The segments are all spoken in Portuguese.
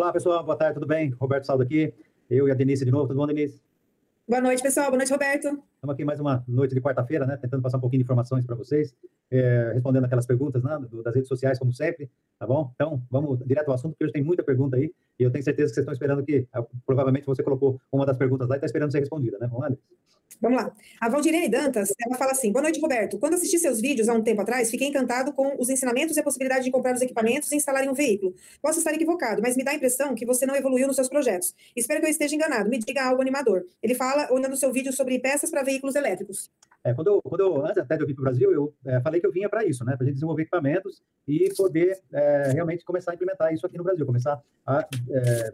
Olá, pessoal. Boa tarde, tudo bem? Roberto Saldo aqui. Eu e a Denise de novo. Tudo bom, Denise? Boa noite, pessoal. Boa noite, Roberto. Estamos aqui mais uma noite de quarta-feira, né? Tentando passar um pouquinho de informações para vocês, é, respondendo aquelas perguntas né, das redes sociais, como sempre, tá bom? Então, vamos direto ao assunto, porque hoje tem muita pergunta aí, e eu tenho certeza que vocês estão esperando que, ah, provavelmente, você colocou uma das perguntas lá e está esperando ser respondida, né? Vamos lá? Vamos lá. A Valdirene Dantas, ela fala assim: Boa noite, Roberto. Quando assisti seus vídeos há um tempo atrás, fiquei encantado com os ensinamentos e a possibilidade de comprar os equipamentos e instalar em um veículo. Posso estar equivocado, mas me dá a impressão que você não evoluiu nos seus projetos. Espero que eu esteja enganado. Me diga algo animador. Ele fala, olhando seu vídeo sobre peças para veículos elétricos. É, quando, eu, quando eu, antes até de eu vir para o Brasil, eu é, falei que eu vinha para isso, né? Para a gente desenvolver equipamentos e poder é, realmente começar a implementar isso aqui no Brasil, começar a é,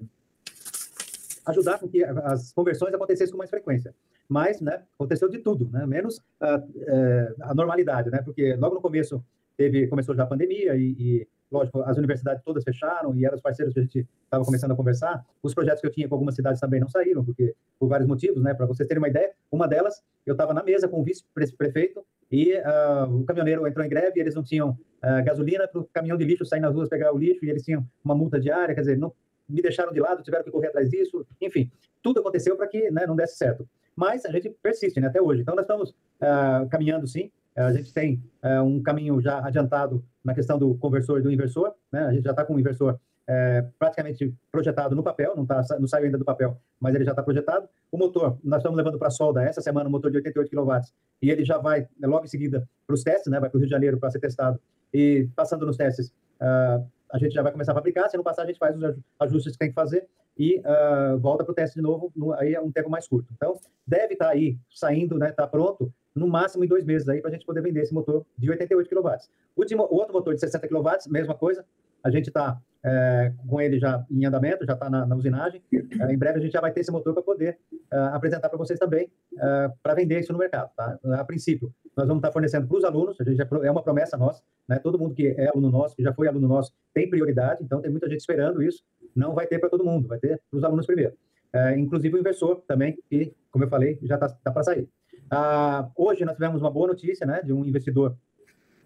ajudar com que as conversões acontecessem com mais frequência. Mas né, aconteceu de tudo, né, menos a, é, a, normalidade, né, porque logo no começo teve, começou já a pandemia e, e, lógico, as universidades todas fecharam e eram os parceiros que a gente estava começando a conversar. Os projetos que eu tinha com algumas cidades também não saíram, porque por vários motivos, né, para vocês terem uma ideia, uma delas, eu estava na mesa com o vice-prefeito e uh, o caminhoneiro entrou em greve e eles não tinham uh, gasolina para o caminhão de lixo sair nas ruas pegar o lixo e eles tinham uma multa diária, quer dizer, não me deixaram de lado, tiveram que correr atrás disso, enfim, tudo aconteceu para que né, não desse certo mas a gente persiste né, até hoje. Então, nós estamos uh, caminhando sim, a gente tem um caminho já adiantado na questão do conversor e do inversor, né? a gente já está com o inversor é, praticamente projetado no papel, não, tá, não saiu ainda do papel, mas ele já está projetado. O motor, nós estamos levando para a solda essa semana um motor de 88 kW, e ele já vai logo em seguida para os testes, né? vai para o Rio de Janeiro para ser testado, e passando nos testes, uh, a gente já vai começar a fabricar, se não passar, a gente faz os ajustes que tem que fazer, e uh, volta para o teste de novo, no, aí é um tempo mais curto. Então, deve estar tá aí saindo, né, tá pronto, no máximo em dois meses aí para a gente poder vender esse motor de 88 kW. O, o outro motor de 60 kW, mesma coisa, a gente está é, com ele já em andamento, já está na, na, usinagem. É, em breve a gente já vai ter esse motor para poder é, apresentar para vocês também, é, para vender isso no mercado. Tá? A princípio, nós vamos estar tá fornecendo para os alunos, a gente já, é uma promessa nossa, né? todo mundo que é aluno nosso, que já foi aluno nosso, tem prioridade, então tem muita gente esperando isso. Não vai ter para todo mundo, vai ter para os alunos primeiro. É, inclusive o inversor também, que, como eu falei, já está tá para sair. Ah, hoje nós tivemos uma boa notícia né, de um investidor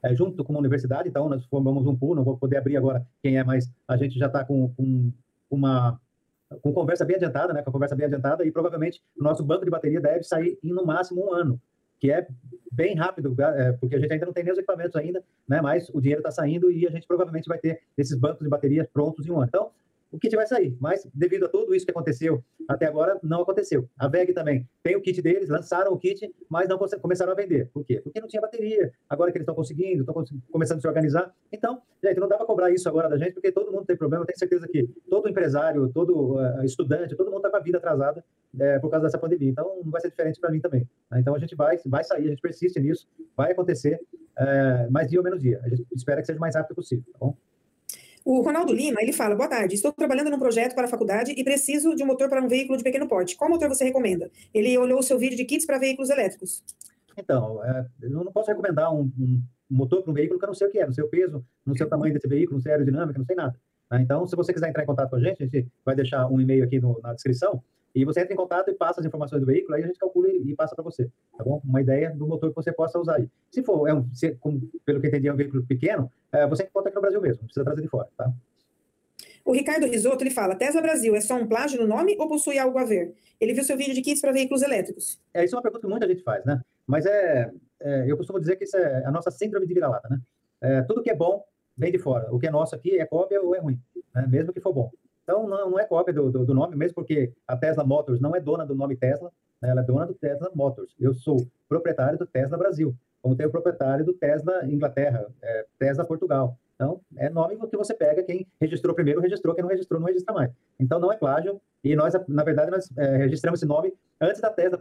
é, junto com uma universidade, então nós formamos um pool, não vou poder abrir agora quem é, mas a gente já está com, com, uma com conversa bem adiantada, né, com conversa bem adiantada, e provavelmente o nosso banco de bateria deve sair em no máximo um ano, que é bem rápido, é, porque a gente ainda não tem nem os equipamentos ainda, né, mas o dinheiro está saindo e a gente provavelmente vai ter esses bancos de baterias prontos em um ano. Então, o kit vai sair. Mas, devido a tudo isso que aconteceu até agora, não aconteceu. A VEG também tem o kit deles, lançaram o kit, mas não começaram a vender. Por quê? Porque não tinha bateria. Agora que eles estão conseguindo, estão começando a se organizar. Então, gente, não dá para cobrar isso agora da gente, porque todo mundo tem problema. Eu tenho certeza que todo empresário, todo uh, estudante, todo mundo está com a vida atrasada uh, por causa dessa pandemia. Então, não vai ser diferente para mim também. Né? Então, a gente vai, vai sair, a gente persiste nisso, vai acontecer, uh, mais dia ou menos dia. A gente espera que seja o mais rápido possível, tá bom? O Ronaldo Lima, ele fala, boa tarde, estou trabalhando num projeto para a faculdade e preciso de um motor para um veículo de pequeno porte. Qual motor você recomenda? Ele olhou o seu vídeo de kits para veículos elétricos. Então, é, eu não posso recomendar um, um motor para um veículo que eu não sei o que é, não sei o peso, não sei o tamanho desse veículo, não sei a aerodinâmica, não sei nada. Tá? Então, se você quiser entrar em contato com a gente, a gente vai deixar um e-mail aqui no, na descrição, e você entra em contato e passa as informações do veículo, aí a gente calcula e, e passa para você, tá bom? Uma ideia do motor que você possa usar aí. Se for, é um, se, como, pelo que eu entendi, é um veículo pequeno, é, você encontra aqui no Brasil mesmo, não precisa trazer de fora, tá? O Ricardo Risotto, ele fala, Tesla Brasil é só um plágio no nome ou possui algo a ver? Ele viu seu vídeo de kits para veículos elétricos. É, isso é uma pergunta que muita gente faz, né? Mas é, é eu costumo dizer que isso é a nossa síndrome de vira-lata, né? É, tudo que é bom vem de fora. O que é nosso aqui é cópia ou é ruim, né? mesmo que for bom. Então, não, não é cópia do, do, do, nome, mesmo porque a Tesla Motors não é dona do nome Tesla, né? ela é dona do Tesla Motors. Eu sou proprietário do Tesla Brasil, como tem o proprietário do Tesla Inglaterra, é, Tesla Portugal. Então, é nome que você pega, quem registrou primeiro registrou, quem não registrou não registra mais. Então, não é plágio, e nós, na verdade, nós é, registramos esse nome antes da Tesla,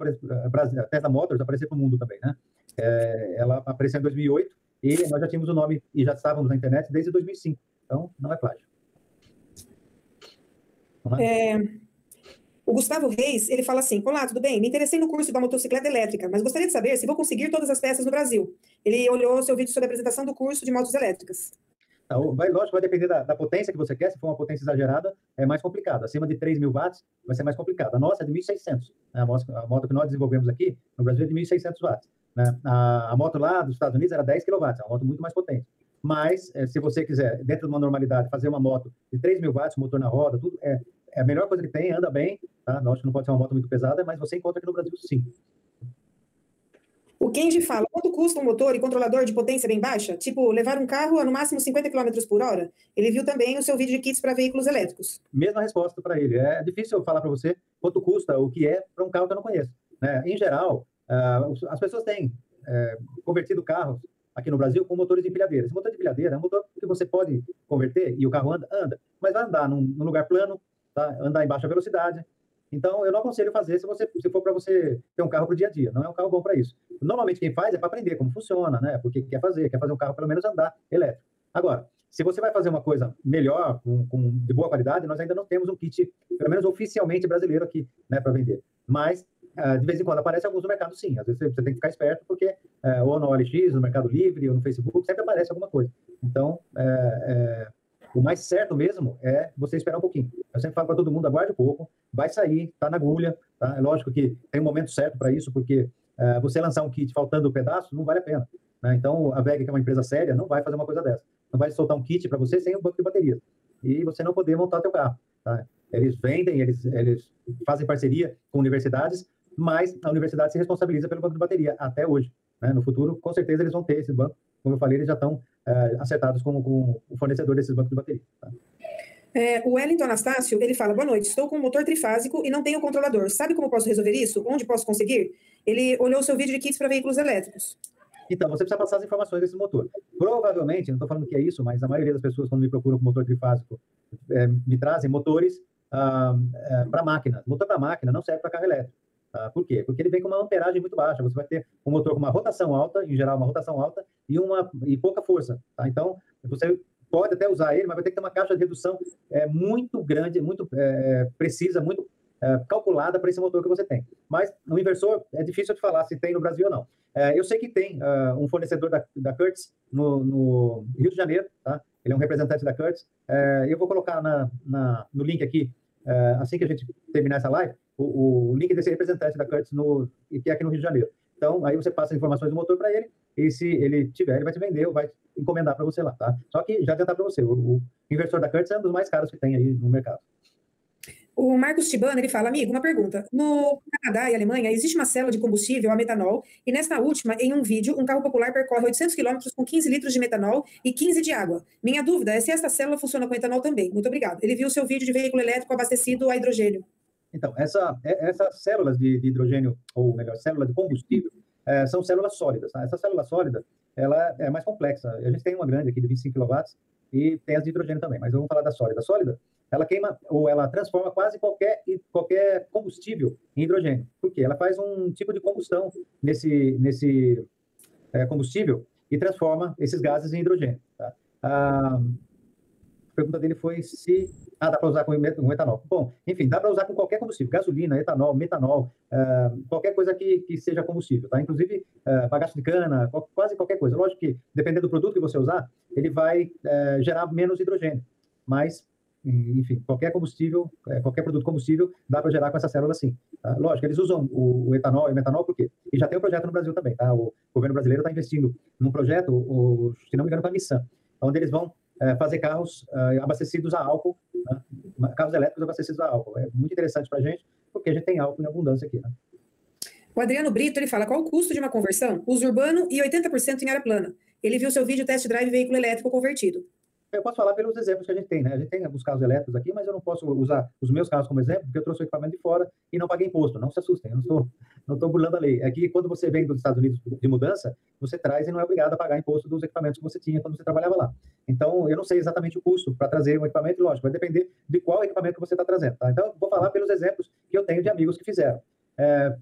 a Tesla Motors aparecer para o mundo também, né? É, ela apareceu em 2008, e nós já tínhamos o nome, e já estávamos na internet desde 2005. Então, não é plágio. É, o Gustavo Reis, ele fala assim: Olá, tudo bem? Me interessei no curso da motocicleta elétrica, mas gostaria de saber se vou conseguir todas as peças no Brasil. Ele olhou seu vídeo sobre a apresentação do curso de motos elétricas. Então, vai, lógico, vai depender da, da, potência que você quer. Se for uma potência exagerada, é mais complicado. Acima de 3 mil watts, vai ser mais complicado. A nossa é de 1.600. Né? A, moto, a moto que nós desenvolvemos aqui no Brasil é de 1.600 watts. Né? A, a, moto lá dos Estados Unidos era 10 kW, é uma moto muito mais potente. Mas, é, se você quiser, dentro de uma normalidade, fazer uma moto de 3 mil watts, motor na roda, tudo, é, é a melhor coisa que tem, anda bem, tá? Lógico que não pode ser uma moto muito pesada, mas você encontra aqui no Brasil sim. O Kenji fala, quanto custa um motor e controlador de potência bem baixa? Tipo, levar um carro a no máximo 50 km por hora? Ele viu também o seu vídeo de kits para veículos elétricos. Mesma resposta para ele. É difícil eu falar para você quanto custa o que é para um carro que eu não conheço. Né? Em geral, uh, as pessoas têm uh, convertido carros aqui no Brasil com motores de empilhadeira. Esse motor de empilhadeira é um motor que você pode converter e o carro anda, anda mas vai andar num, num lugar plano, tá? andar em baixa velocidade, então, eu não aconselho fazer se você se for para você ter um carro para o dia a dia. Não é um carro bom para isso. Normalmente, quem faz é para aprender como funciona, né? Porque quer fazer, quer fazer um carro pelo menos andar elétrico. Agora, se você vai fazer uma coisa melhor, com, com de boa qualidade, nós ainda não temos um kit, pelo menos oficialmente brasileiro aqui, né, para vender. Mas, uh, de vez em quando aparece alguns no mercado, sim. Às vezes você tem que ficar esperto, porque uh, ou no OLX, no Mercado Livre, ou no Facebook, sempre aparece alguma coisa. Então, é o mais certo mesmo é você esperar um pouquinho. Eu sempre falo para todo mundo, aguarde um pouco, vai sair, está na agulha. Tá? É lógico que tem um momento certo para isso, porque uh, você lançar um kit faltando um pedaço não vale a pena. Né? Então, a VEG, que é uma empresa séria, não vai fazer uma coisa dessa. Não vai soltar um kit para você sem um banco de baterias. E você não poder montar teu carro. Tá? Eles vendem, eles, eles fazem parceria com universidades, mas a universidade se responsabiliza pelo banco de bateria até hoje. Né? No futuro, com certeza, eles vão ter esse banco. Como eu falei, eles já estão uh, acertados com, com, o fornecedor desses bancos de bateria. Tá? É, o Wellington Anastácio, ele fala, boa noite, estou com um motor trifásico e não tenho controlador. Sabe como posso resolver isso? Onde posso conseguir? Ele olhou o seu vídeo de kits para veículos elétricos. Então, você precisa passar as informações desse motor. Provavelmente, não estou falando que é isso, mas a maioria das pessoas, quando me procuram com motor trifásico, é, me trazem motores ah, é, para máquina. Motor para máquina não serve para carro elétrico. Tá? Por quê? Porque ele vem com uma amperagem muito baixa. Você vai ter um motor com uma rotação alta, em geral uma rotação alta, e, uma, e pouca força. Tá? Então, você pode até usar ele, mas vai ter que ter uma caixa de redução é, muito grande, muito é, precisa, muito é, calculada para esse motor que você tem. Mas no inversor é difícil de falar se tem no Brasil ou não. É, eu sei que tem uh, um fornecedor da, da Curtis no, no, Rio de Janeiro, tá? Ele é um representante da. É, eu vou colocar na, na, no link aqui, assim que a gente terminar essa live, o, o link desse representante da Curtis no, que é aqui no Rio de Janeiro. Então, aí você passa as informações do motor para ele, e se ele tiver, ele vai te vender ou vai encomendar para você lá, tá? Só que já adiantar para você, o, o inversor da Curtis é um dos mais caros que tem aí no mercado. O Marcos Tibano, ele fala, amigo, uma pergunta. No Canadá e Alemanha, existe uma célula de combustível a metanol, e nesta última, em um vídeo, um carro popular percorre 800 quilômetros com 15 litros de metanol e 15 de água. Minha dúvida é se esta célula funciona com etanol também. Muito obrigado. Ele viu o seu vídeo de veículo elétrico abastecido a hidrogênio. Então, essa, é, essas células de, de hidrogênio, ou melhor, célula de combustível, é, são células sólidas. Tá? Essa célula sólida, ela é mais complexa. A gente tem uma grande aqui de 25 kW e tem as de hidrogênio também, mas vamos falar da sólida. A sólida, ela queima ou ela transforma quase qualquer, qualquer combustível em hidrogênio. Por quê? Ela faz um tipo de combustão nesse, nesse é, combustível e transforma esses gases em hidrogênio. Tá? Ah, pergunta dele foi se ah, dá para usar com etanol. Bom, enfim, dá para usar com qualquer combustível, gasolina, etanol, metanol, uh, qualquer coisa que, que seja combustível, tá? Inclusive uh, bagaço de cana, quase qualquer coisa. Lógico que, dependendo do produto que você usar, ele vai uh, gerar menos hidrogênio, mas, enfim, qualquer combustível, qualquer produto combustível, dá para gerar com essa célula sim. Tá? Lógico, eles usam o, o, etanol e o metanol por quê? E já tem um projeto no Brasil também, tá? O governo brasileiro está investindo num projeto, o, se não me engano, com a Nissan, onde eles vão é, fazer carros é, abastecidos a álcool, né? carros elétricos abastecidos a álcool. É muito interessante para a gente, porque a gente tem álcool em abundância aqui. Né? O Adriano Brito ele fala qual o custo de uma conversão? Uso urbano e 80% em área plana. Ele viu seu vídeo test drive veículo elétrico convertido. Eu posso falar pelos exemplos que a gente tem, né? A gente tem alguns carros elétricos aqui, mas eu não posso usar os meus carros como exemplo, porque eu trouxe o equipamento de fora e não paguei imposto. Não se assustem, eu não estou não estou burlando a lei. É que quando você vem dos Estados Unidos de mudança, você traz e não é obrigado a pagar imposto dos equipamentos que você tinha quando você trabalhava lá. Então, eu não sei exatamente o custo para trazer um equipamento, lógico, vai depender de qual equipamento que você está trazendo. Tá? Então, vou falar pelos exemplos que eu tenho de amigos que fizeram. É,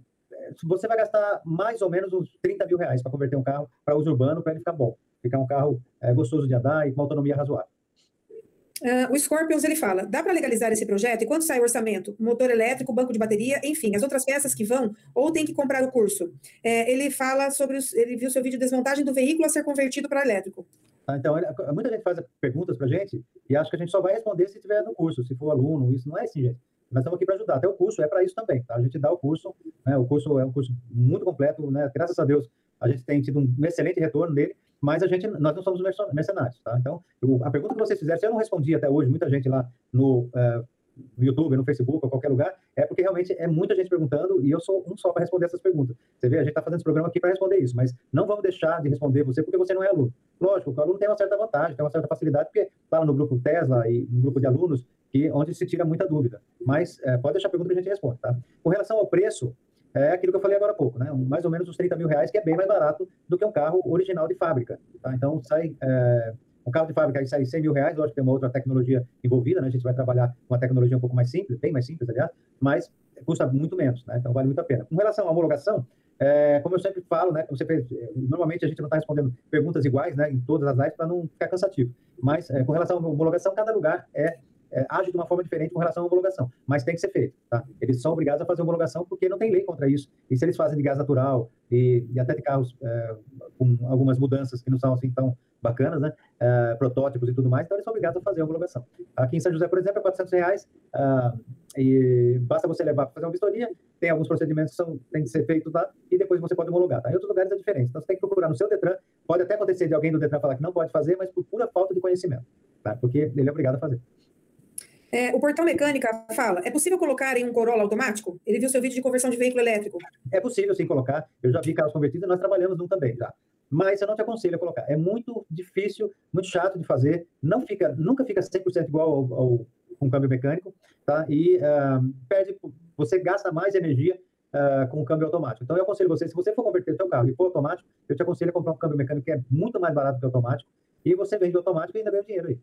você vai gastar mais ou menos uns 30 mil reais para converter um carro para uso urbano, para ele ficar bom ficar um carro é, gostoso de andar e com autonomia razoável. Uh, o Scorpions ele fala: dá para legalizar esse projeto? E quanto sai o orçamento? Motor elétrico, banco de bateria, enfim, as outras peças que vão, ou tem que comprar o curso? É, ele fala sobre. Os, ele viu seu vídeo de desmontagem do veículo a ser convertido para elétrico. Ah, então, muita gente faz perguntas para a gente e acho que a gente só vai responder se tiver no curso, se for aluno, isso não é assim, gente. Nós estamos aqui para ajudar. Até o curso é para isso também, tá? A gente dá o curso, né? O curso é um curso muito completo, né? Graças a Deus, a gente tem tido um excelente retorno nele mas a gente, nós não somos mercenários, tá? Então, eu, a pergunta que vocês fizeram, se eu não respondi até hoje, muita gente lá no, uh, no YouTube, no Facebook, ou qualquer lugar, é porque realmente é muita gente perguntando e eu sou um só para responder essas perguntas. Você vê, a gente está fazendo esse programa aqui para responder isso, mas não vamos deixar de responder você porque você não é aluno. Lógico, o aluno tem uma certa vantagem, tem uma certa facilidade, porque fala no grupo Tesla e no grupo de alunos, que, onde se tira muita dúvida. Mas é, pode deixar a pergunta que a gente responde, tá? Com relação ao preço, é aquilo que eu falei agora há pouco, né? mais ou menos uns 30 mil reais, que é bem mais barato do que um carro original de fábrica. Tá? Então, sai é, um carro de fábrica aí sai 100 mil reais, lógico que tem uma outra tecnologia envolvida, né? A gente vai trabalhar com uma tecnologia um pouco mais simples, bem mais simples, aliás, mas custa muito menos, né? Então vale muito a pena. Com relação à homologação, é, como eu sempre falo, né? Você fez, normalmente a gente não está respondendo perguntas iguais, né? Em todas as lives para não ficar cansativo. Mas é, com relação à homologação, cada lugar é é, age de uma forma diferente com relação à homologação, mas tem que ser feito. Tá? Eles são obrigados a fazer homologação porque não tem lei contra isso. E se eles fazem de gás natural e, e até de carros é, com algumas mudanças que não são assim tão bacanas, né? Uh, protótipos e tudo mais, então eles são obrigados a fazer a homologação. Aqui em São José, por exemplo, é 400 reais uh, e basta você levar para fazer uma vistoria, tem alguns procedimentos que são, tem que ser feitos lá e depois você pode homologar. Tá? Em outros lugares é diferente, então você tem que procurar no seu Detran, pode até acontecer de alguém do Detran falar que não pode fazer, mas por pura falta de conhecimento, tá? porque ele é obrigado a fazer. É, o portal mecânica fala: é possível colocar em um Corolla automático? Ele viu seu vídeo de conversão de veículo elétrico. É possível sim colocar. Eu já vi carros convertidos nós trabalhamos num também já mas eu não te aconselho a colocar. É muito difícil, muito chato de fazer, não fica, nunca fica 100% igual ao, ao com câmbio mecânico, tá? E uh, perde, você gasta mais energia uh, com o câmbio automático. Então eu aconselho você, se você for converter seu carro e for automático, eu te aconselho a comprar um câmbio mecânico que é muito mais barato que automático, e você vende automático e ainda ganha dinheiro aí.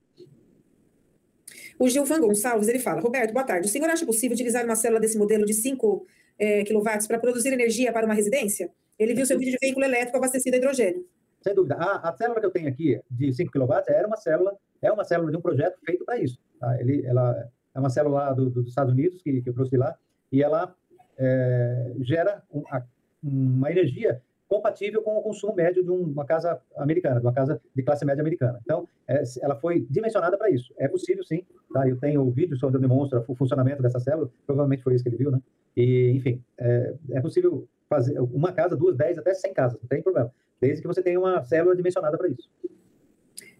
O Gilvan Gonçalves, ele fala, Roberto, boa tarde. O senhor acha possível utilizar uma célula desse modelo de 5 é, kW para produzir energia para uma residência? Ele viu seu vídeo de veículo elétrico abastecido a hidrogênio. Sem dúvida. A, a célula que eu tenho aqui, de 5 kW, era uma célula, é uma célula de um projeto feito para isso. Tá? Ele, ela é uma célula do, do, dos Estados Unidos, que, que eu trouxe lá, e ela é, gera um, a, uma energia compatível com o consumo médio de uma casa americana, de uma casa de classe média americana. Então, é, ela foi dimensionada para isso. É possível, sim. Tá? Eu tenho o vídeo onde eu demonstro o funcionamento dessa célula, provavelmente foi isso que ele viu, né? E, enfim, é, é possível fazer uma casa, duas, dez, até cem casas, não tem problema. Desde que você tenha uma célula dimensionada para isso.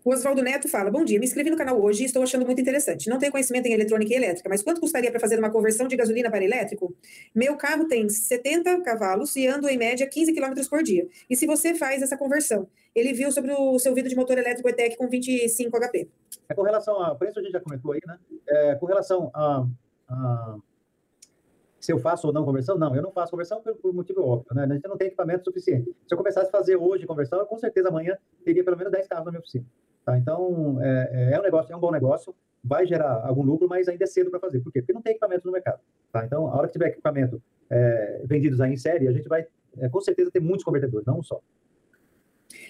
O Oswaldo Neto fala: Bom dia, me inscrevi no canal hoje e estou achando muito interessante. Não tenho conhecimento em eletrônica e elétrica, mas quanto custaria para fazer uma conversão de gasolina para elétrico? Meu carro tem 70 cavalos e ando em média 15 km por dia. E se você faz essa conversão? Ele viu sobre o seu vidro de motor elétrico ETEC com 25 HP. É, com relação ao preço, a gente já comentou aí, né? É, com relação a, a se eu faço ou não conversão, não, eu não faço conversão por, por motivo óbvio, né? A gente não tem equipamento suficiente. Se eu começasse a fazer hoje conversão, eu com certeza amanhã teria pelo menos 10 carros na minha oficina. Tá? Então, é, é, é, um negócio, é um bom negócio, vai gerar algum lucro, mas ainda é cedo para fazer. Por quê? Porque não tem equipamento no mercado. Tá? Então, a hora que tiver equipamento é, vendidos aí em série, a gente vai, é, com certeza, ter muitos convertedores, não um só.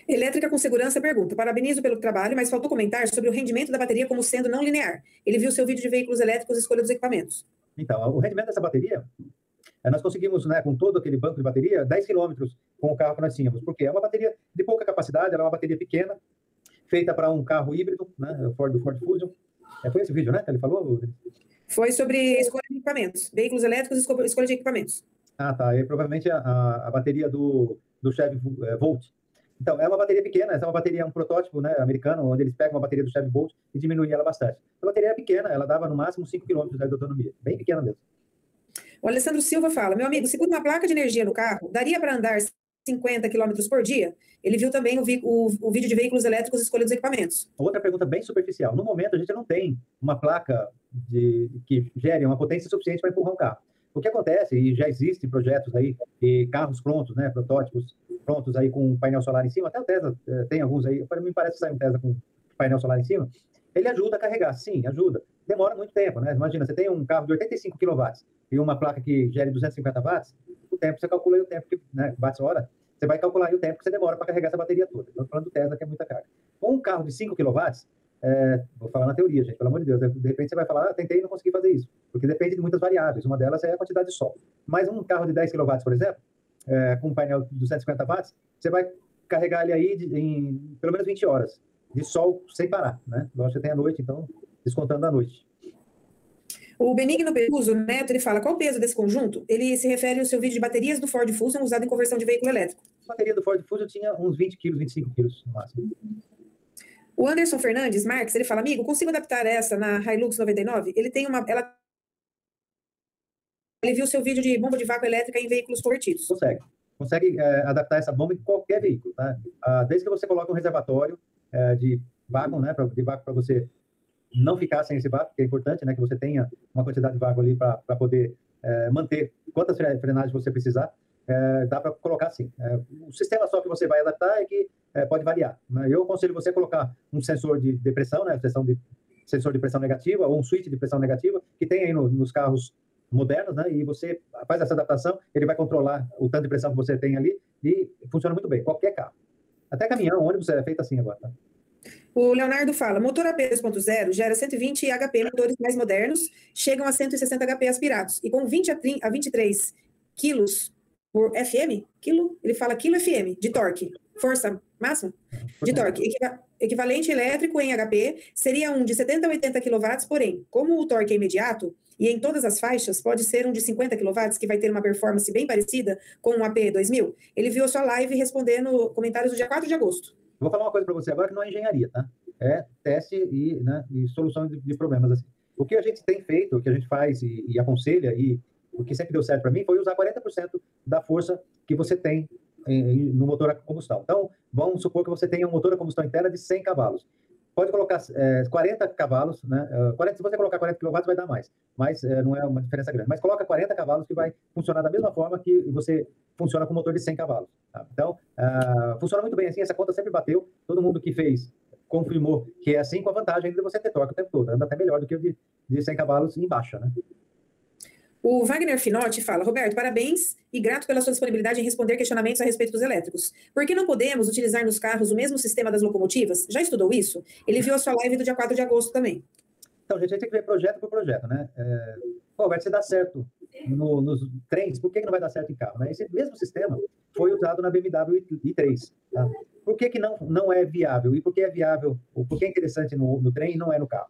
Elétrica com Segurança pergunta: Parabenizo pelo trabalho, mas faltou comentar sobre o rendimento da bateria como sendo não linear. Ele viu seu vídeo de veículos elétricos e escolha dos equipamentos. Então, o rendimento dessa bateria, é, nós conseguimos, né, com todo aquele banco de bateria, 10 quilômetros com o carro que nós tínhamos, porque é uma bateria de pouca capacidade, ela é uma bateria pequena, feita para um carro híbrido, né, o Ford, do Ford Fusion. É, foi esse vídeo, né, que ele falou? Foi sobre escolha de equipamentos, veículos elétricos e escolha de equipamentos. Ah, tá. E provavelmente a, a, a bateria do, do Chevy é, Volt. Então, é uma bateria pequena, essa é uma bateria, um protótipo né, americano, onde eles pegam uma bateria do Chevy Bolt e diminuem ela bastante. A bateria é pequena, ela dava no máximo 5 km de autonomia, bem pequena mesmo. O Alessandro Silva fala, meu amigo, segundo uma placa de energia no carro, daria para andar 50 km por dia? Ele viu também o, o, o, vídeo de veículos elétricos e escolha dos equipamentos. Outra pergunta bem superficial. No momento, a gente não tem uma placa de, que gere uma potência suficiente para empurrar um carro. O que acontece, e já existem projetos aí, e carros prontos, né, protótipos prontos aí com painel solar em cima, até o Tesla eh, tem alguns aí, mim parece que sai um Tesla com painel solar em cima, ele ajuda a carregar, sim, ajuda. Demora muito tempo, né? Imagina, você tem um carro de 85 kW e uma placa que gere 250 watts, o tempo, você calcula o tempo que, né, watts hora, você vai calcular o tempo que você demora para carregar essa bateria toda. Estou falando do Tesla, que é muita carga. Com um carro de 5 kW, é, vou falar na teoria, gente, pelo amor de Deus. De repente você vai falar, ah, tentei e não consegui fazer isso. Porque depende de muitas variáveis. Uma delas é a quantidade de sol. Mas um carro de 10 kW, por exemplo, é, com um painel de 250 watts, você vai carregar ele aí de, em pelo menos 20 horas de sol sem parar, né? Lógico que tem a noite, então descontando a noite. O Benigno Peruso Neto, ele fala, qual o peso desse conjunto? Ele se refere ao seu vídeo de baterias do Ford Fusion usado em conversão de veículo elétrico. A bateria do Ford Fusion tinha uns 20 quilos, 25 quilos no máximo. O Anderson Fernandes Marques, ele fala, amigo, consigo adaptar essa na Hilux 99? Ele tem uma... Ela... Ele viu seu vídeo de bomba de vácuo elétrica em veículos convertidos. Consegue. Consegue é, adaptar essa bomba em qualquer veículo, tá? Ah, desde que você coloque um reservatório é, de vácuo, né, pra, de vácuo para você não ficar sem esse vácuo, que é importante, né, que você tenha uma quantidade de vácuo ali para poder é, manter quantas frenagens você precisar, é, dá para colocar assim. O sistema só que você vai adaptar é que é, pode variar. Né? Eu aconselho você a colocar um sensor de, de pressão, né, sensor de, sensor de pressão negativa ou um switch de pressão negativa, que tem aí no, nos carros modernos, né, e você faz essa adaptação, ele vai controlar o tanto de pressão que você tem ali e funciona muito bem, qualquer carro. Até caminhão, ônibus é feito assim agora. Tá? O Leonardo fala, motor AP 2.0 gera 120 HP, motores mais modernos chegam a 160 HP aspirados. E com 20 a, 30, a 23 quilos por FM, quilo, ele fala quilo FM, de torque, força máxima, de torque, equiva, equivalente elétrico em HP, seria um de 70 a 80 kW, porém, como o torque é imediato, e em todas as faixas, pode ser um de 50 kW, que vai ter uma performance bem parecida com um AP 2000. Ele viu a sua live respondendo comentários do dia 4 de agosto. Vou falar uma coisa para você agora que não é engenharia, tá? É teste e, né, e solução de, de, problemas assim. O que a gente tem feito, o que a gente faz e, e aconselha e o que sempre deu certo para mim foi usar 40% da força que você tem em, no motor a combustão. Então, vamos supor que você tenha um motor a combustão interna de 100 cavalos pode colocar é, 40 cavalos, né? 40, se você colocar 40 kW vai dar mais, mas é, não é uma diferença grande. Mas coloca 40 cavalos que vai funcionar da mesma forma que você funciona com motor de 100 cavalos. Tá? Então, uh, funciona muito bem assim, essa conta sempre bateu, todo mundo que fez confirmou que é assim, com a vantagem de você ter torque o tempo todo, anda até melhor do que o de, de 100 cavalos em baixa, né? O Wagner Finotti fala, Roberto, parabéns e grato pela sua disponibilidade em responder questionamentos a respeito dos elétricos. Por que não podemos utilizar nos carros o mesmo sistema das locomotivas? Já estudou isso? Ele viu a sua live do dia 4 de agosto também. Então, gente, a gente tem que ver projeto por projeto, né? É, Roberto, se dá certo no, nos trens, por que, que não vai dar certo em carro? Né? Esse mesmo sistema foi usado na BMW i3. Tá? Por que, que não, não é viável? E por que é viável, ou por que é interessante no, no trem e não é no carro?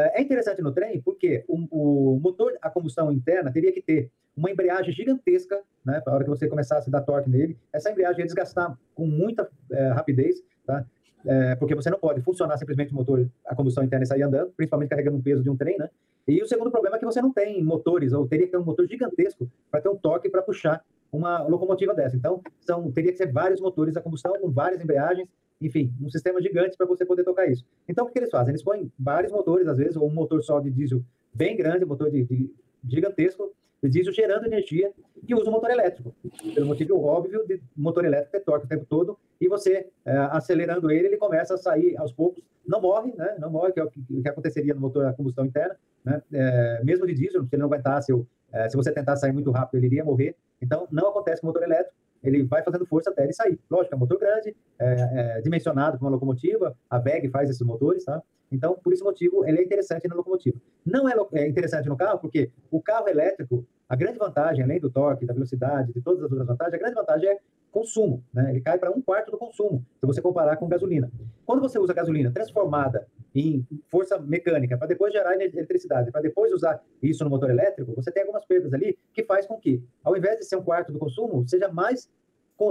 É, é interessante no trem porque o, o, motor a combustão interna teria que ter uma embreagem gigantesca, né, para a hora que você começasse a dar torque nele, essa embreagem ia desgastar com muita é, rapidez, tá? É, porque você não pode funcionar simplesmente o motor a combustão interna e sair andando, principalmente carregando um peso de um trem, né? E o segundo problema é que você não tem motores, ou teria que ter um motor gigantesco para ter um torque para puxar uma locomotiva dessa. Então, são, teria que ser vários motores a combustão com várias embreagens enfim, um sistema gigante para você poder tocar isso. Então, o que eles fazem? Eles põem vários motores, às vezes, ou um motor só de diesel bem grande, um motor de, de gigantesco, de diesel gerando energia, e usa um motor elétrico. Pelo motivo óbvio de motor elétrico ter torque o tempo todo, e você, é, acelerando ele, ele começa a sair aos poucos. Não morre, né? Não morre, que é o que, o que aconteceria no motor a combustão interna, né? É, mesmo de diesel, se ele não aguentasse, ou, é, se você tentar sair muito rápido, ele iria morrer. Então, não acontece com motor elétrico ele vai fazendo força até ele sair. Lógico, é um motor grande, é, é dimensionado para uma locomotiva, a VEG faz esses motores, tá? Então, por esse motivo, ele é interessante na locomotiva. Não é, é interessante no carro, porque o carro elétrico, a grande vantagem, além do torque, da velocidade, de todas as outras vantagens, a grande vantagem é consumo, né? Ele cai para um quarto do consumo, se você comparar com gasolina. Quando você usa gasolina transformada em força mecânica para depois gerar eletricidade, para depois usar isso no motor elétrico, você tem algumas perdas ali que faz com que, ao invés de ser um quarto do consumo, seja mais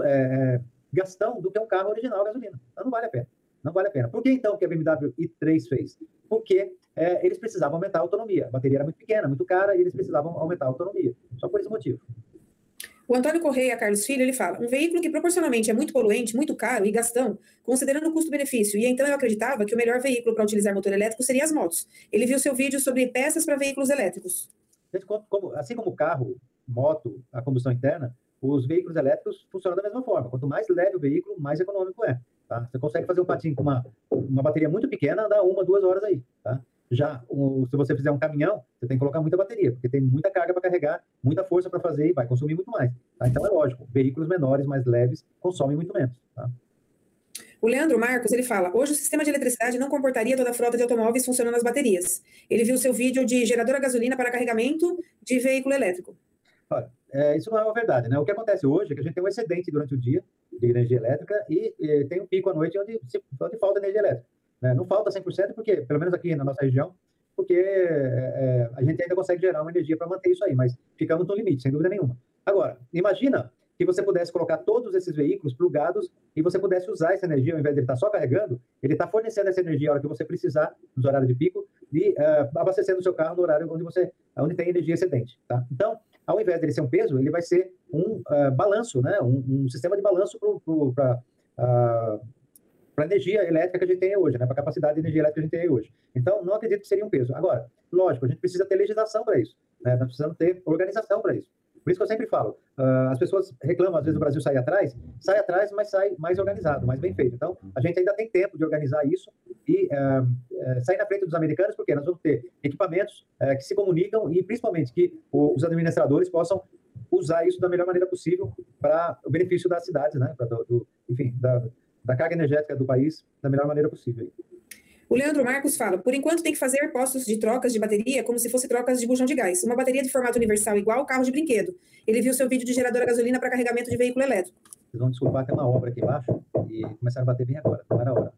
é, é, gastão do que um carro original gasolina. Então não vale a pena. Não vale a pena. Por que então que a BMW i3 fez? Porque é, eles precisavam aumentar a autonomia. A bateria era muito pequena, muito cara, e eles precisavam aumentar a autonomia. Só por esse motivo. O Antônio Correia Carlos Filho, ele fala, um veículo que proporcionalmente é muito poluente, muito caro e gastão, considerando o custo-benefício, e então eu acreditava que o melhor veículo para utilizar motor elétrico seria as motos. Ele viu seu vídeo sobre peças para veículos elétricos. Assim como carro, moto, a combustão interna, os veículos elétricos funcionam da mesma forma. Quanto mais leve o veículo, mais econômico é. Tá? Você consegue fazer um patinho com uma, uma bateria muito pequena, andar uma, duas horas aí. Tá? Já o, se você fizer um caminhão, você tem que colocar muita bateria, porque tem muita carga para carregar, muita força para fazer e vai consumir muito mais. Tá? Então é lógico, veículos menores, mais leves, consomem muito menos. Tá? O Leandro Marcos, ele fala, hoje o sistema de eletricidade não comportaria toda a frota de automóveis funcionando nas baterias. Ele viu seu vídeo de gerador a gasolina para carregamento de veículo elétrico. Olha, é, isso não é uma verdade, né? O que acontece hoje é que a gente tem um excedente durante o dia de energia elétrica e, e tem um pico à noite onde, onde falta energia elétrica. Né? Não falta 100% porque, pelo menos aqui na nossa região, porque é, a gente ainda consegue gerar uma energia para manter isso aí, mas ficamos no limite, sem dúvida nenhuma. Agora, imagina que você pudesse colocar todos esses veículos plugados e você pudesse usar essa energia, ao invés de ele estar tá só carregando, ele está fornecendo essa energia a hora que você precisar, nos horários de pico, e uh, abastecendo o seu carro no horário onde você onde tem energia excedente. Tá? Então, ao invés dele ser um peso, ele vai ser um uh, balanço, né? um, um, sistema de balanço para a energia elétrica que a gente tem hoje, né? para a capacidade de energia elétrica que a gente tem hoje. Então, não acredito que seria um peso. Agora, lógico, a gente precisa ter legislação para isso, né? nós precisamos ter organização para isso. Por isso que eu sempre falo, uh, as pessoas reclamam, às vezes o Brasil sai atrás, sai atrás, mas sai mais organizado, mais bem feito. Então, a gente ainda tem tempo de organizar isso e uh, uh, sair na frente dos americanos, porque nós vamos ter equipamentos eh, que se comunicam e, principalmente, que os administradores possam usar isso da melhor maneira possível para o benefício das cidades, né? Do, do, enfim, da, da carga energética do país da melhor maneira possível. O Leandro Marcos fala: por enquanto tem que fazer postos de trocas de bateria como se fosse trocas de bujão de gás. Uma bateria de formato universal igual ao carro de brinquedo. Ele viu seu vídeo de gerador a gasolina para carregamento de veículo elétrico. Vocês vão desculpar, tem uma obra aqui embaixo e começaram a bater bem agora, não era hora.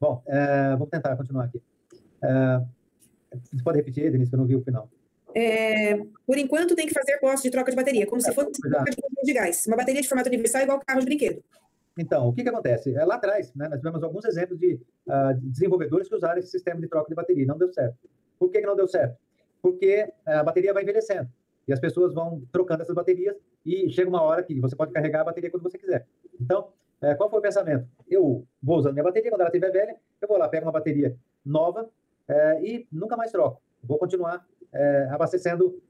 Bom, é, vamos tentar continuar aqui. É, você pode repetir, Denise, que eu não vi o final. É, por enquanto tem que fazer postos de troca de bateria, como se é, fosse troca de bujão de gás. Uma bateria de formato universal igual ao carro de brinquedo. Então, o que, que acontece? É, lá atrás, né, nós tivemos alguns exemplos de uh, desenvolvedores que usaram esse sistema de troca de bateria. Não deu certo. Por que, que não deu certo? Porque a bateria vai envelhecendo e as pessoas vão trocando essas baterias e chega uma hora que você pode carregar a bateria quando você quiser. Então, é, qual foi o pensamento? Eu vou usando minha bateria, quando ela estiver velha, eu vou lá, pego uma bateria nova é, e nunca mais troco. Vou continuar é, abastecendo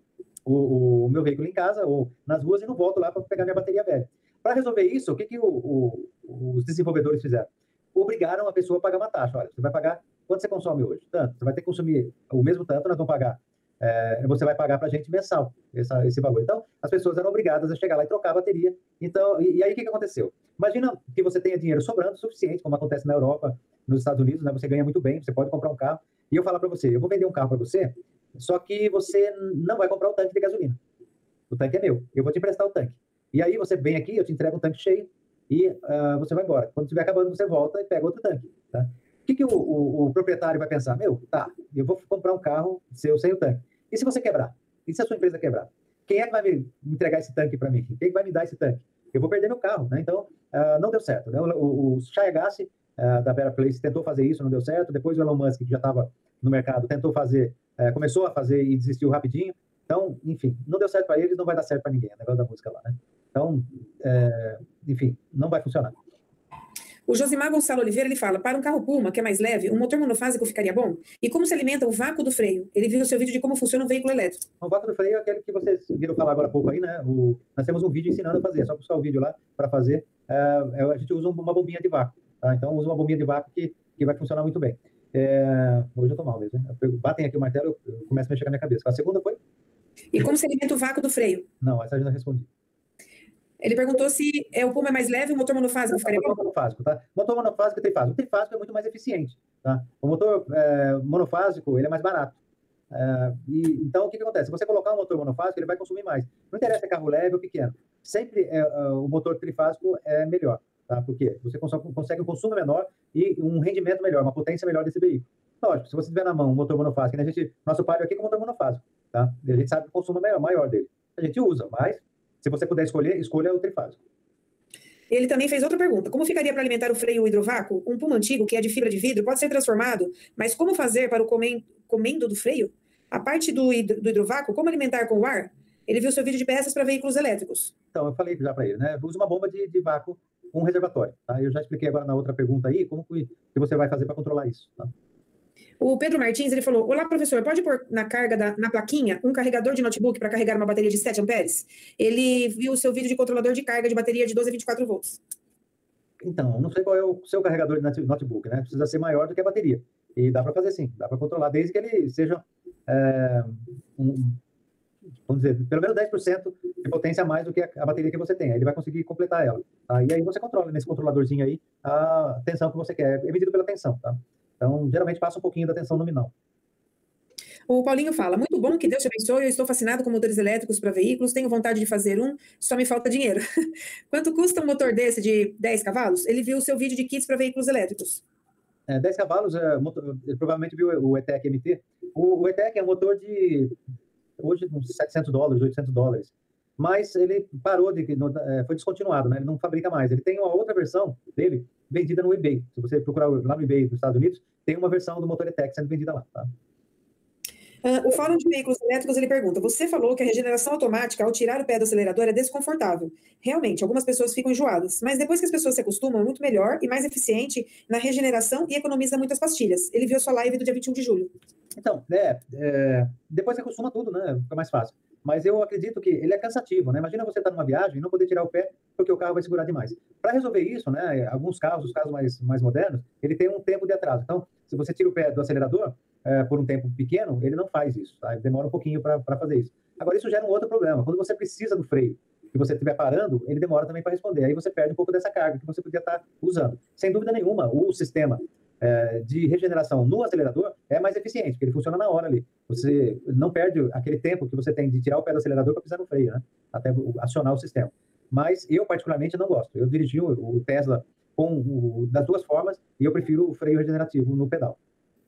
o, o, meu veículo em casa ou nas ruas e não volto lá para pegar minha bateria velha. Para resolver isso, o que, que o, o, os desenvolvedores fizeram? Obrigaram a pessoa a pagar uma taxa. Olha, você vai pagar quanto você consome hoje? Tanto. Você vai ter que consumir o mesmo tanto, nós vamos pagar. É, você vai pagar para a gente mensal essa, esse valor. Então, as pessoas eram obrigadas a chegar lá e trocar a bateria. Então, e, e aí o que, que aconteceu? Imagina que você tenha dinheiro sobrando suficiente, como acontece na Europa, nos Estados Unidos, né? Você ganha muito bem, você pode comprar um carro. E eu falar para você, eu vou vender um carro para você, só que você não vai comprar o tanque de gasolina. O tanque é meu. Eu vou te emprestar o tanque. E aí você vem aqui, eu te entrego um tanque cheio e uh, você vai embora. Quando estiver acabando, você volta e pega outro tanque. Tá? O que, que o, o, o, proprietário vai pensar? Meu, tá, eu vou comprar um carro seu sem o tanque. E se você quebrar? E se a sua empresa quebrar? Quem é que vai me entregar esse tanque para mim? Quem vai me dar esse tanque? Eu vou perder meu carro, né? Então, uh, não deu certo. Né? O, o, uh, da Better Place, tentou fazer isso, não deu certo. Depois o Elon Musk, que já estava no mercado, tentou fazer, uh, começou a fazer e desistiu rapidinho. Então, enfim, não deu certo para eles, não vai dar certo para ninguém, o negócio da música lá, né? Então, é, enfim, não vai funcionar. O Josimar Gonçalo Oliveira ele fala: para um carro Puma, que é mais leve, um motor monofásico ficaria bom? E como se alimenta o vácuo do freio? Ele viu o seu vídeo de como funciona um veículo elétrico. O vácuo do freio é aquele que vocês viram falar agora há pouco aí, né? O, nós temos um vídeo ensinando a fazer, é só buscar o vídeo lá para fazer. É, é, a gente usa uma bombinha de vácuo, tá? Então, usa uma bombinha de vácuo que, que vai funcionar muito bem. É, hoje eu tô mal mesmo, né? Batem aqui o martelo, eu, eu começo a mexer com a minha cabeça. A segunda foi? E como se alimenta o vácuo do freio? Não, essa eu já respondi. Ele perguntou se é, o Puma é mais leve, o motor monofásico ficaria bom? monofásico, tá? Motor monofásico e trifásico. O trifásico é muito mais eficiente, tá? O motor é, monofásico, ele é mais barato. É, e, então, o que, que, acontece? Se você colocar um motor monofásico, ele vai consumir mais. Não interessa se é carro leve ou pequeno. Sempre é, é, o motor trifásico é melhor, tá? Porque você consegue um consumo menor e um rendimento melhor, uma potência melhor desse veículo. Lógico, se você tiver na mão um motor monofásico, né, a gente, nosso pai aqui com motor monofásico, tá? E a gente sabe que o consumo é maior dele. A gente usa, mas se você puder escolher, escolha o trifásico. Ele também fez outra pergunta. Como ficaria para alimentar o freio hidrovácuo? Um Puma antigo, que é de fibra de vidro, pode ser transformado, mas como fazer para o comendo do freio? A parte do, do hidrovácuo, como alimentar com o ar? Ele viu seu vídeo de peças para veículos elétricos. Então, eu falei já para ele, né? Usa uma bomba de, de vácuo com um reservatório. Tá? Eu já expliquei agora na outra pergunta aí como que, que você vai fazer para controlar isso. Tá? O Pedro Martins ele falou: Olá, professor, pode pôr na carga da, na plaquinha um carregador de notebook para carregar uma bateria de 7 amperes? Ele viu o seu vídeo de controlador de carga de bateria de 12 a 24 volts. Então, não sei qual é o seu carregador de notebook, né? Precisa ser maior do que a bateria. E dá para fazer sim, dá para controlar, desde que ele seja, é, um, vamos dizer, pelo menos 10% de potência a mais do que a, a, bateria que você tem. Aí ele vai conseguir completar ela. Tá? E aí você controla nesse controladorzinho aí a tensão que você quer, é medido pela tensão, tá? Então, geralmente passa um pouquinho da tensão nominal. O Paulinho fala: muito bom, que Deus te abençoe. Eu estou fascinado com motores elétricos para veículos, tenho vontade de fazer um, só me falta dinheiro. Quanto custa um motor desse de 10 cavalos? Ele viu o seu vídeo de kits para veículos elétricos. é, 10 cavalos, é, motor, ele provavelmente viu o ETEC MT. O, o ETEC é um motor de, hoje, uns 700 dólares, 800 dólares. Mas ele parou de, é, foi descontinuado, né? Ele não fabrica mais. Ele tem uma outra versão dele vendida no eBay. Se você procurar lá no eBay dos Estados Unidos, tem uma versão do motor ETEC sendo vendida lá, tá? Uh, o Fórum de Veículos Elétricos ele pergunta: Você falou que a regeneração automática, ao tirar o pé do acelerador, é desconfortável. Realmente, algumas pessoas ficam enjoadas, mas depois que as pessoas se acostumam, é muito melhor e mais eficiente na regeneração e economiza muitas pastilhas. Ele viu sua live do dia 21 de julho. Então, é, é depois acostuma tudo, né? Fica mais fácil. Mas eu acredito que ele é cansativo, né? Imagina você estar tá numa viagem e não poder tirar o pé porque o carro vai segurar demais. Para resolver isso, né? Alguns carros, os carros mais, mais modernos, ele tem um tempo de atraso. Então, se você tira o pé do acelerador, é, por um tempo pequeno, ele não faz isso, tá? Ele demora um pouquinho para fazer isso. Agora, isso gera um outro problema. Quando você precisa do freio, que você estiver parando, ele demora também para responder. Aí você perde um pouco dessa carga que você podia estar tá usando. Sem dúvida nenhuma, o sistema é, de regeneração no acelerador é mais eficiente, porque ele funciona na hora ali. Você não perde aquele tempo que você tem de tirar o pé do acelerador para pisar no freio, né? Até acionar o sistema. Mas eu, particularmente, não gosto. Eu dirigi o, Tesla com o, das duas formas e eu prefiro o freio regenerativo no pedal.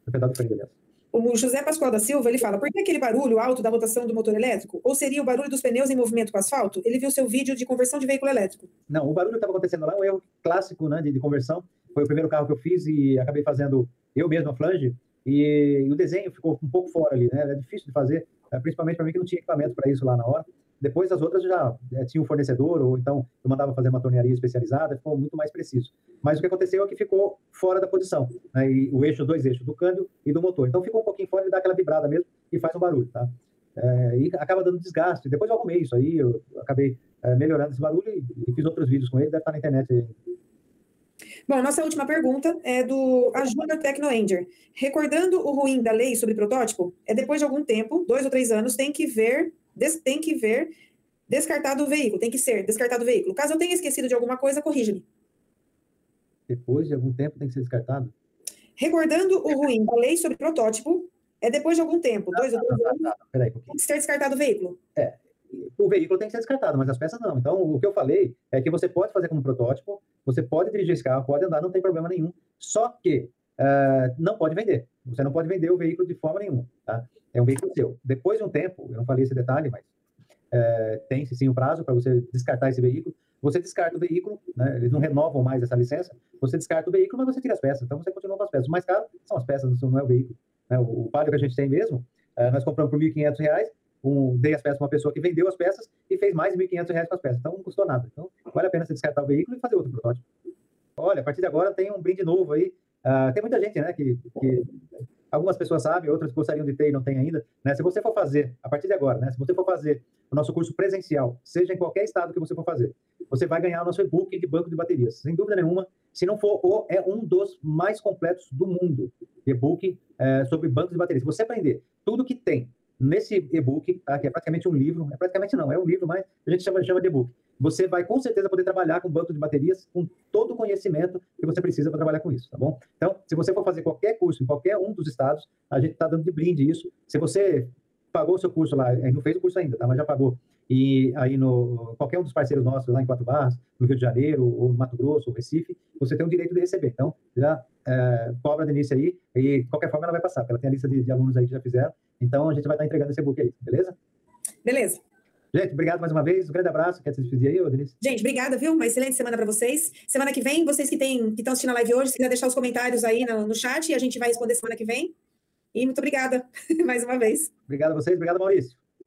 No pedal do freio, aliás. O José Pascoal da Silva, ele fala, por que aquele barulho alto da rotação do motor elétrico? Ou seria o barulho dos pneus em movimento com asfalto? Ele viu seu vídeo de conversão de veículo elétrico. Não, o barulho que estava acontecendo lá é um erro clássico né, de, de, conversão. Foi o primeiro carro que eu fiz e acabei fazendo eu mesmo a flange. E, e o desenho ficou um pouco fora ali, né? É difícil de fazer, é, principalmente para mim que não tinha equipamento para isso lá na hora. Depois as outras já é, tinha um fornecedor, ou então eu mandava fazer uma tornearia especializada, ficou muito mais preciso. Mas o que aconteceu é que ficou fora da posição, né? e o eixo, dois eixos, do câmbio e do motor. Então ficou um pouquinho fora e dá aquela vibrada mesmo e faz um barulho, tá? É, e acaba dando desgaste. Depois eu arrumei isso aí, eu acabei é, melhorando esse barulho e, e, fiz outros vídeos com ele, deve estar na internet aí. Bom, nossa última pergunta é do Ajuda Tecnoenger. Recordando o ruim da lei sobre protótipo, é depois de algum tempo, dois ou três anos, tem que ver tem que ver descartado o veículo, tem que ser descartado o veículo. Caso eu tenha esquecido de alguma coisa, corrija-me. Depois de algum tempo tem que ser descartado? Recordando o ruim da lei sobre protótipo, é depois de algum tempo, dois ou três anos, Peraí, tem que ser descartado o veículo. É, o veículo tem que ser descartado, mas as peças não. Então, o que eu falei é que você pode fazer como protótipo, você pode dirigir esse carro, pode andar, não tem problema nenhum, só que uh, não pode vender. Você não pode vender o veículo de forma nenhuma, tá? É um veículo seu. Depois de um tempo, eu não falei esse detalhe, mas é, tem sim um prazo para você descartar esse veículo. Você descarta o veículo, né, eles não renovam mais essa licença, você descarta o veículo, mas você tira as peças. Então você continua com as peças. O mais caro são as peças, não é o veículo. Né? O, o Palio que a gente tem mesmo, é, nós compramos por R$ 1.500, um, dei as peças para uma pessoa que vendeu as peças e fez mais R$ 1.500 com as peças. Então não custou nada. Então vale a pena você descartar o veículo e fazer outro protótipo. Olha, a partir de agora tem um brinde novo aí. Uh, tem muita gente, né, que, que Algumas pessoas sabem, outras gostariam de ter e não têm ainda. Né? Se você for fazer, a partir de agora, né? se você for fazer o nosso curso presencial, seja em qualquer estado que você for fazer, você vai ganhar o nosso e-book de banco de baterias. Sem dúvida nenhuma, se não for é um dos mais completos do mundo, e-book é, sobre bancos de baterias. Se você aprender tudo que tem nesse e-book, tá? que é praticamente um livro, é praticamente não, é um livro, mas a gente chama, chama de e-book. Você vai com certeza poder trabalhar com banco de baterias com todo o conhecimento que você precisa para trabalhar com isso, tá bom? Então, se você for fazer qualquer curso em qualquer um dos estados, a gente está dando de brinde isso. Se você pagou o seu curso lá, não fez o curso ainda, tá? Mas já pagou. E aí no qualquer um dos parceiros nossos lá em Quatro Barras, no Rio de Janeiro, ou no Mato Grosso, ou Recife, você tem o direito de receber. Então, já é, cobra a Denise aí, e de qualquer forma ela vai passar, porque ela tem a lista de, de alunos aí que já fizeram. Então, a gente vai estar entregando esse e-book aí, beleza? Beleza. Gente, obrigado mais uma vez. Um grande abraço. Quer se despedir aí, Denise? Gente, obrigada, viu? Uma excelente semana para vocês. Semana que vem, vocês que estão que assistindo a live hoje, se quiser deixar os comentários aí no, no chat, e a gente vai responder semana que vem. E muito obrigada mais uma vez. Obrigado a vocês. Obrigado, Maurício.